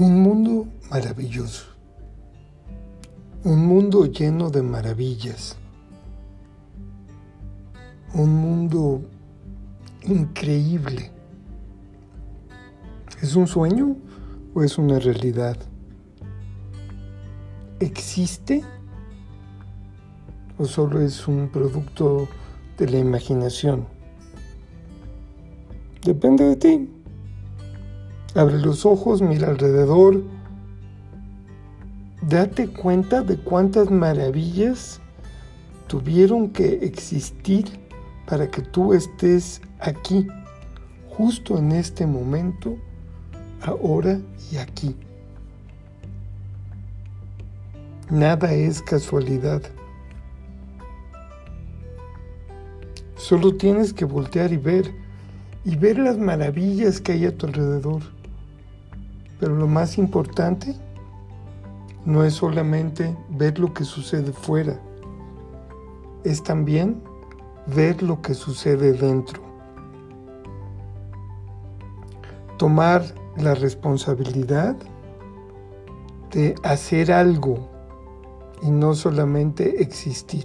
Un mundo maravilloso. Un mundo lleno de maravillas. Un mundo increíble. ¿Es un sueño o es una realidad? ¿Existe o solo es un producto de la imaginación? Depende de ti. Abre los ojos, mira alrededor. Date cuenta de cuántas maravillas tuvieron que existir para que tú estés aquí, justo en este momento, ahora y aquí. Nada es casualidad. Solo tienes que voltear y ver, y ver las maravillas que hay a tu alrededor. Pero lo más importante no es solamente ver lo que sucede fuera, es también ver lo que sucede dentro. Tomar la responsabilidad de hacer algo y no solamente existir.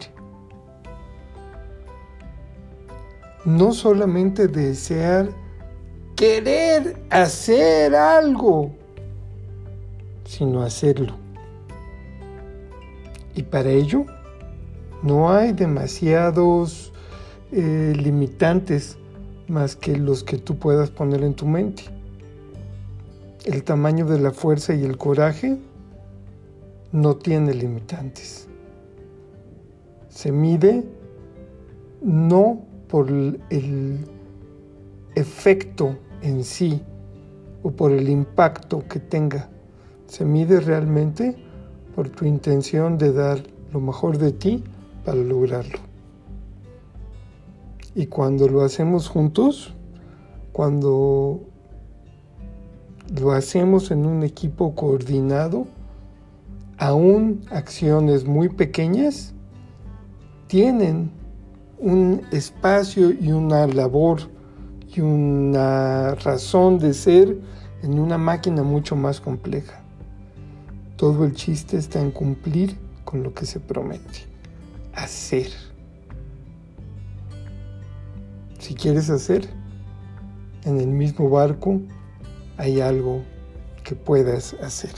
No solamente desear querer hacer algo sino hacerlo. Y para ello no hay demasiados eh, limitantes más que los que tú puedas poner en tu mente. El tamaño de la fuerza y el coraje no tiene limitantes. Se mide no por el efecto en sí o por el impacto que tenga, se mide realmente por tu intención de dar lo mejor de ti para lograrlo. Y cuando lo hacemos juntos, cuando lo hacemos en un equipo coordinado, aún acciones muy pequeñas tienen un espacio y una labor y una razón de ser en una máquina mucho más compleja. Todo el chiste está en cumplir con lo que se promete. Hacer. Si quieres hacer, en el mismo barco hay algo que puedas hacer.